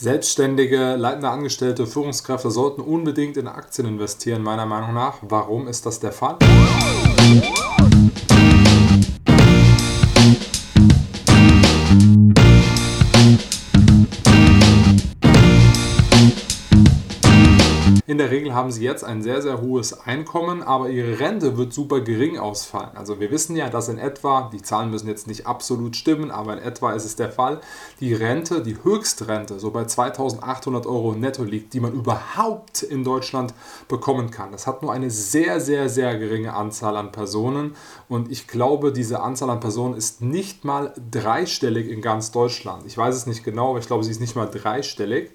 Selbstständige, leitende Angestellte, Führungskräfte sollten unbedingt in Aktien investieren, meiner Meinung nach. Warum ist das der Fall? Der Regel haben sie jetzt ein sehr, sehr hohes Einkommen, aber ihre Rente wird super gering ausfallen. Also wir wissen ja, dass in etwa, die Zahlen müssen jetzt nicht absolut stimmen, aber in etwa ist es der Fall, die Rente, die Höchstrente so bei 2800 Euro netto liegt, die man überhaupt in Deutschland bekommen kann. Das hat nur eine sehr, sehr, sehr geringe Anzahl an Personen und ich glaube, diese Anzahl an Personen ist nicht mal dreistellig in ganz Deutschland. Ich weiß es nicht genau, aber ich glaube, sie ist nicht mal dreistellig.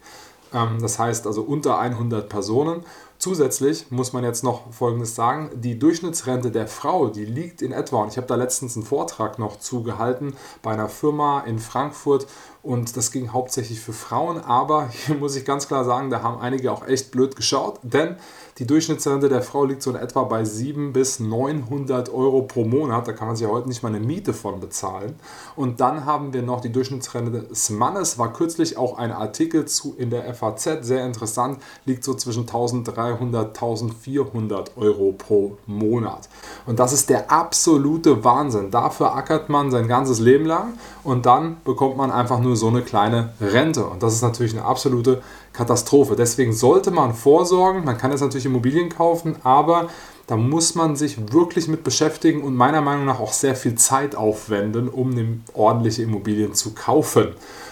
Ähm, das heißt also unter 100 Personen. Zusätzlich muss man jetzt noch Folgendes sagen, die Durchschnittsrente der Frau, die liegt in etwa, und ich habe da letztens einen Vortrag noch zugehalten bei einer Firma in Frankfurt und das ging hauptsächlich für Frauen, aber hier muss ich ganz klar sagen, da haben einige auch echt blöd geschaut, denn die Durchschnittsrente der Frau liegt so in etwa bei 700 bis 900 Euro pro Monat. Da kann man sich ja heute nicht mal eine Miete von bezahlen. Und dann haben wir noch die Durchschnittsrente des Mannes. War kürzlich auch ein Artikel zu in der FAZ, sehr interessant, liegt so zwischen 1300 1400 Euro pro Monat. Und das ist der absolute Wahnsinn. Dafür ackert man sein ganzes Leben lang und dann bekommt man einfach nur so eine kleine Rente. Und das ist natürlich eine absolute Katastrophe. Deswegen sollte man vorsorgen. Man kann jetzt natürlich Immobilien kaufen, aber da muss man sich wirklich mit beschäftigen und meiner Meinung nach auch sehr viel Zeit aufwenden, um ordentliche Immobilien zu kaufen.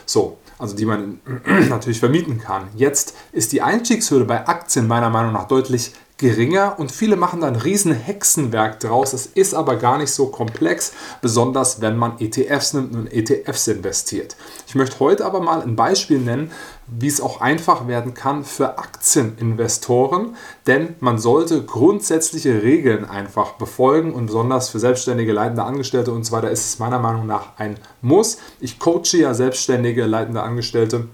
So, also die man natürlich vermieten kann. Jetzt ist die Einstiegshürde bei Aktien meiner Meinung nach deutlich geringer und viele machen da ein riesen Hexenwerk draus. Es ist aber gar nicht so komplex, besonders wenn man ETFs nimmt und ETFs investiert. Ich möchte heute aber mal ein Beispiel nennen, wie es auch einfach werden kann für Aktieninvestoren, denn man sollte grundsätzliche Regeln einfach befolgen und besonders für selbstständige leitende Angestellte und so weiter ist es meiner Meinung nach ein Muss. Ich coache ja selbstständige leitende Angestellte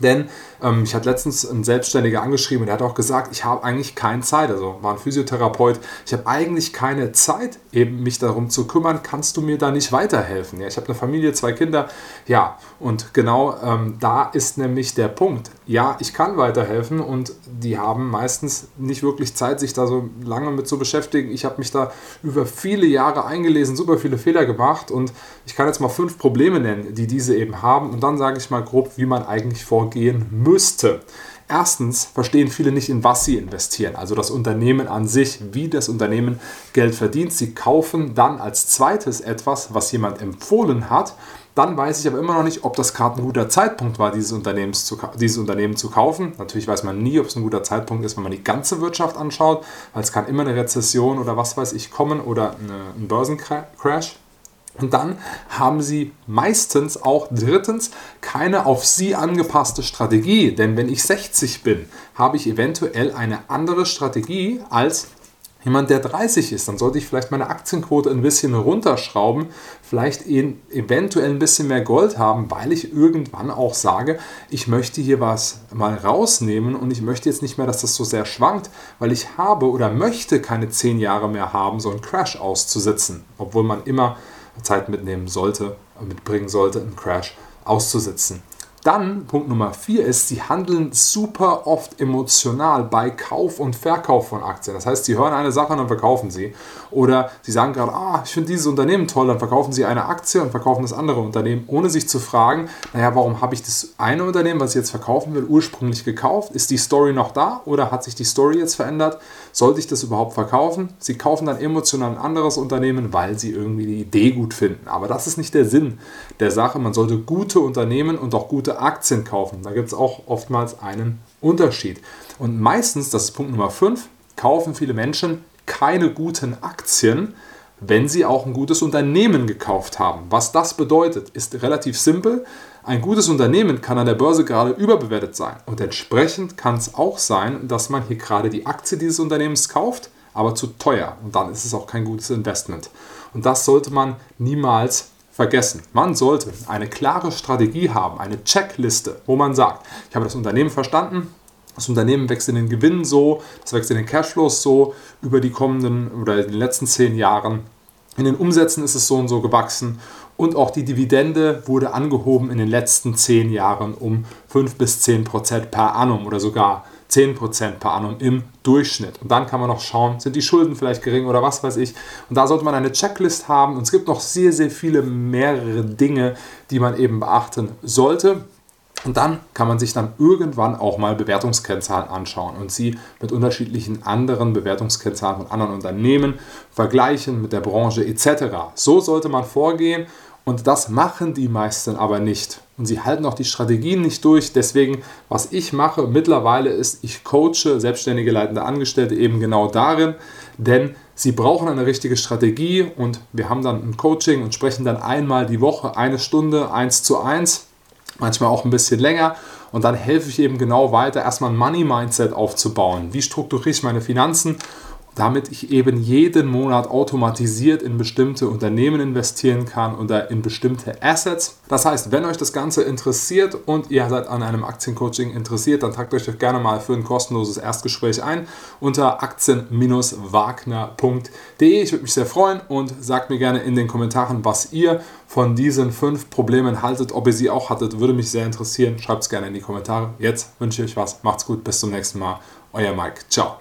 denn ähm, ich hatte letztens einen Selbstständiger angeschrieben und der hat auch gesagt, ich habe eigentlich keine Zeit, also war ein Physiotherapeut, ich habe eigentlich keine Zeit, eben mich darum zu kümmern, kannst du mir da nicht weiterhelfen? Ja, ich habe eine Familie, zwei Kinder, ja, und genau ähm, da ist nämlich der Punkt. Ja, ich kann weiterhelfen und die haben meistens nicht wirklich Zeit, sich da so lange mit zu beschäftigen. Ich habe mich da über viele Jahre eingelesen, super viele Fehler gemacht und ich kann jetzt mal fünf Probleme nennen, die diese eben haben und dann sage ich mal grob, wie man eigentlich vorgehen müsste. Erstens verstehen viele nicht, in was sie investieren, also das Unternehmen an sich, wie das Unternehmen Geld verdient. Sie kaufen dann als zweites etwas, was jemand empfohlen hat. Dann weiß ich aber immer noch nicht, ob das gerade ein guter Zeitpunkt war, dieses, Unternehmens zu, dieses Unternehmen zu kaufen. Natürlich weiß man nie, ob es ein guter Zeitpunkt ist, wenn man die ganze Wirtschaft anschaut, weil es kann immer eine Rezession oder was weiß ich kommen oder eine, ein Börsencrash. Und dann haben sie meistens auch drittens keine auf sie angepasste Strategie. Denn wenn ich 60 bin, habe ich eventuell eine andere Strategie als jemand, der 30 ist. Dann sollte ich vielleicht meine Aktienquote ein bisschen runterschrauben, vielleicht eventuell ein bisschen mehr Gold haben, weil ich irgendwann auch sage, ich möchte hier was mal rausnehmen und ich möchte jetzt nicht mehr, dass das so sehr schwankt, weil ich habe oder möchte keine 10 Jahre mehr haben, so einen Crash auszusitzen, obwohl man immer Zeit mitnehmen sollte, mitbringen sollte, einen Crash auszusitzen. Dann Punkt Nummer vier ist, sie handeln super oft emotional bei Kauf und Verkauf von Aktien. Das heißt, sie hören eine Sache und dann verkaufen sie. Oder sie sagen gerade, ah, ich finde dieses Unternehmen toll, dann verkaufen sie eine Aktie und verkaufen das andere Unternehmen, ohne sich zu fragen, naja, warum habe ich das eine Unternehmen, was ich jetzt verkaufen will, ursprünglich gekauft? Ist die Story noch da oder hat sich die Story jetzt verändert? Sollte ich das überhaupt verkaufen? Sie kaufen dann emotional ein anderes Unternehmen, weil sie irgendwie die Idee gut finden. Aber das ist nicht der Sinn der Sache. Man sollte gute Unternehmen und auch gute Aktien kaufen. Da gibt es auch oftmals einen Unterschied. Und meistens, das ist Punkt Nummer 5, kaufen viele Menschen keine guten Aktien, wenn sie auch ein gutes Unternehmen gekauft haben. Was das bedeutet, ist relativ simpel. Ein gutes Unternehmen kann an der Börse gerade überbewertet sein und entsprechend kann es auch sein, dass man hier gerade die Aktie dieses Unternehmens kauft, aber zu teuer und dann ist es auch kein gutes Investment. Und das sollte man niemals vergessen. Man sollte eine klare Strategie haben, eine Checkliste, wo man sagt, ich habe das Unternehmen verstanden, das Unternehmen wächst in den Gewinnen so, das wächst in den Cashflows so über die kommenden oder in den letzten zehn Jahren. In den Umsätzen ist es so und so gewachsen und auch die Dividende wurde angehoben in den letzten zehn Jahren um 5 bis 10 Prozent per annum oder sogar 10% per annum im Durchschnitt. Und dann kann man noch schauen, sind die Schulden vielleicht gering oder was weiß ich. Und da sollte man eine Checklist haben. Und es gibt noch sehr, sehr viele mehrere Dinge, die man eben beachten sollte. Und dann kann man sich dann irgendwann auch mal Bewertungskennzahlen anschauen und sie mit unterschiedlichen anderen Bewertungskennzahlen von anderen Unternehmen vergleichen mit der Branche etc. So sollte man vorgehen und das machen die meisten aber nicht. Und sie halten auch die Strategien nicht durch. Deswegen, was ich mache mittlerweile ist, ich coache selbstständige leitende Angestellte eben genau darin, denn sie brauchen eine richtige Strategie und wir haben dann ein Coaching und sprechen dann einmal die Woche eine Stunde eins zu eins, manchmal auch ein bisschen länger. Und dann helfe ich eben genau weiter, erstmal ein Money-Mindset aufzubauen. Wie strukturiere ich meine Finanzen? Damit ich eben jeden Monat automatisiert in bestimmte Unternehmen investieren kann oder in bestimmte Assets. Das heißt, wenn euch das Ganze interessiert und ihr seid an einem Aktiencoaching interessiert, dann tragt euch doch gerne mal für ein kostenloses Erstgespräch ein unter aktien-wagner.de. Ich würde mich sehr freuen und sagt mir gerne in den Kommentaren, was ihr von diesen fünf Problemen haltet, ob ihr sie auch hattet, würde mich sehr interessieren. Schreibt es gerne in die Kommentare. Jetzt wünsche ich euch was. Macht's gut, bis zum nächsten Mal. Euer Mike. Ciao.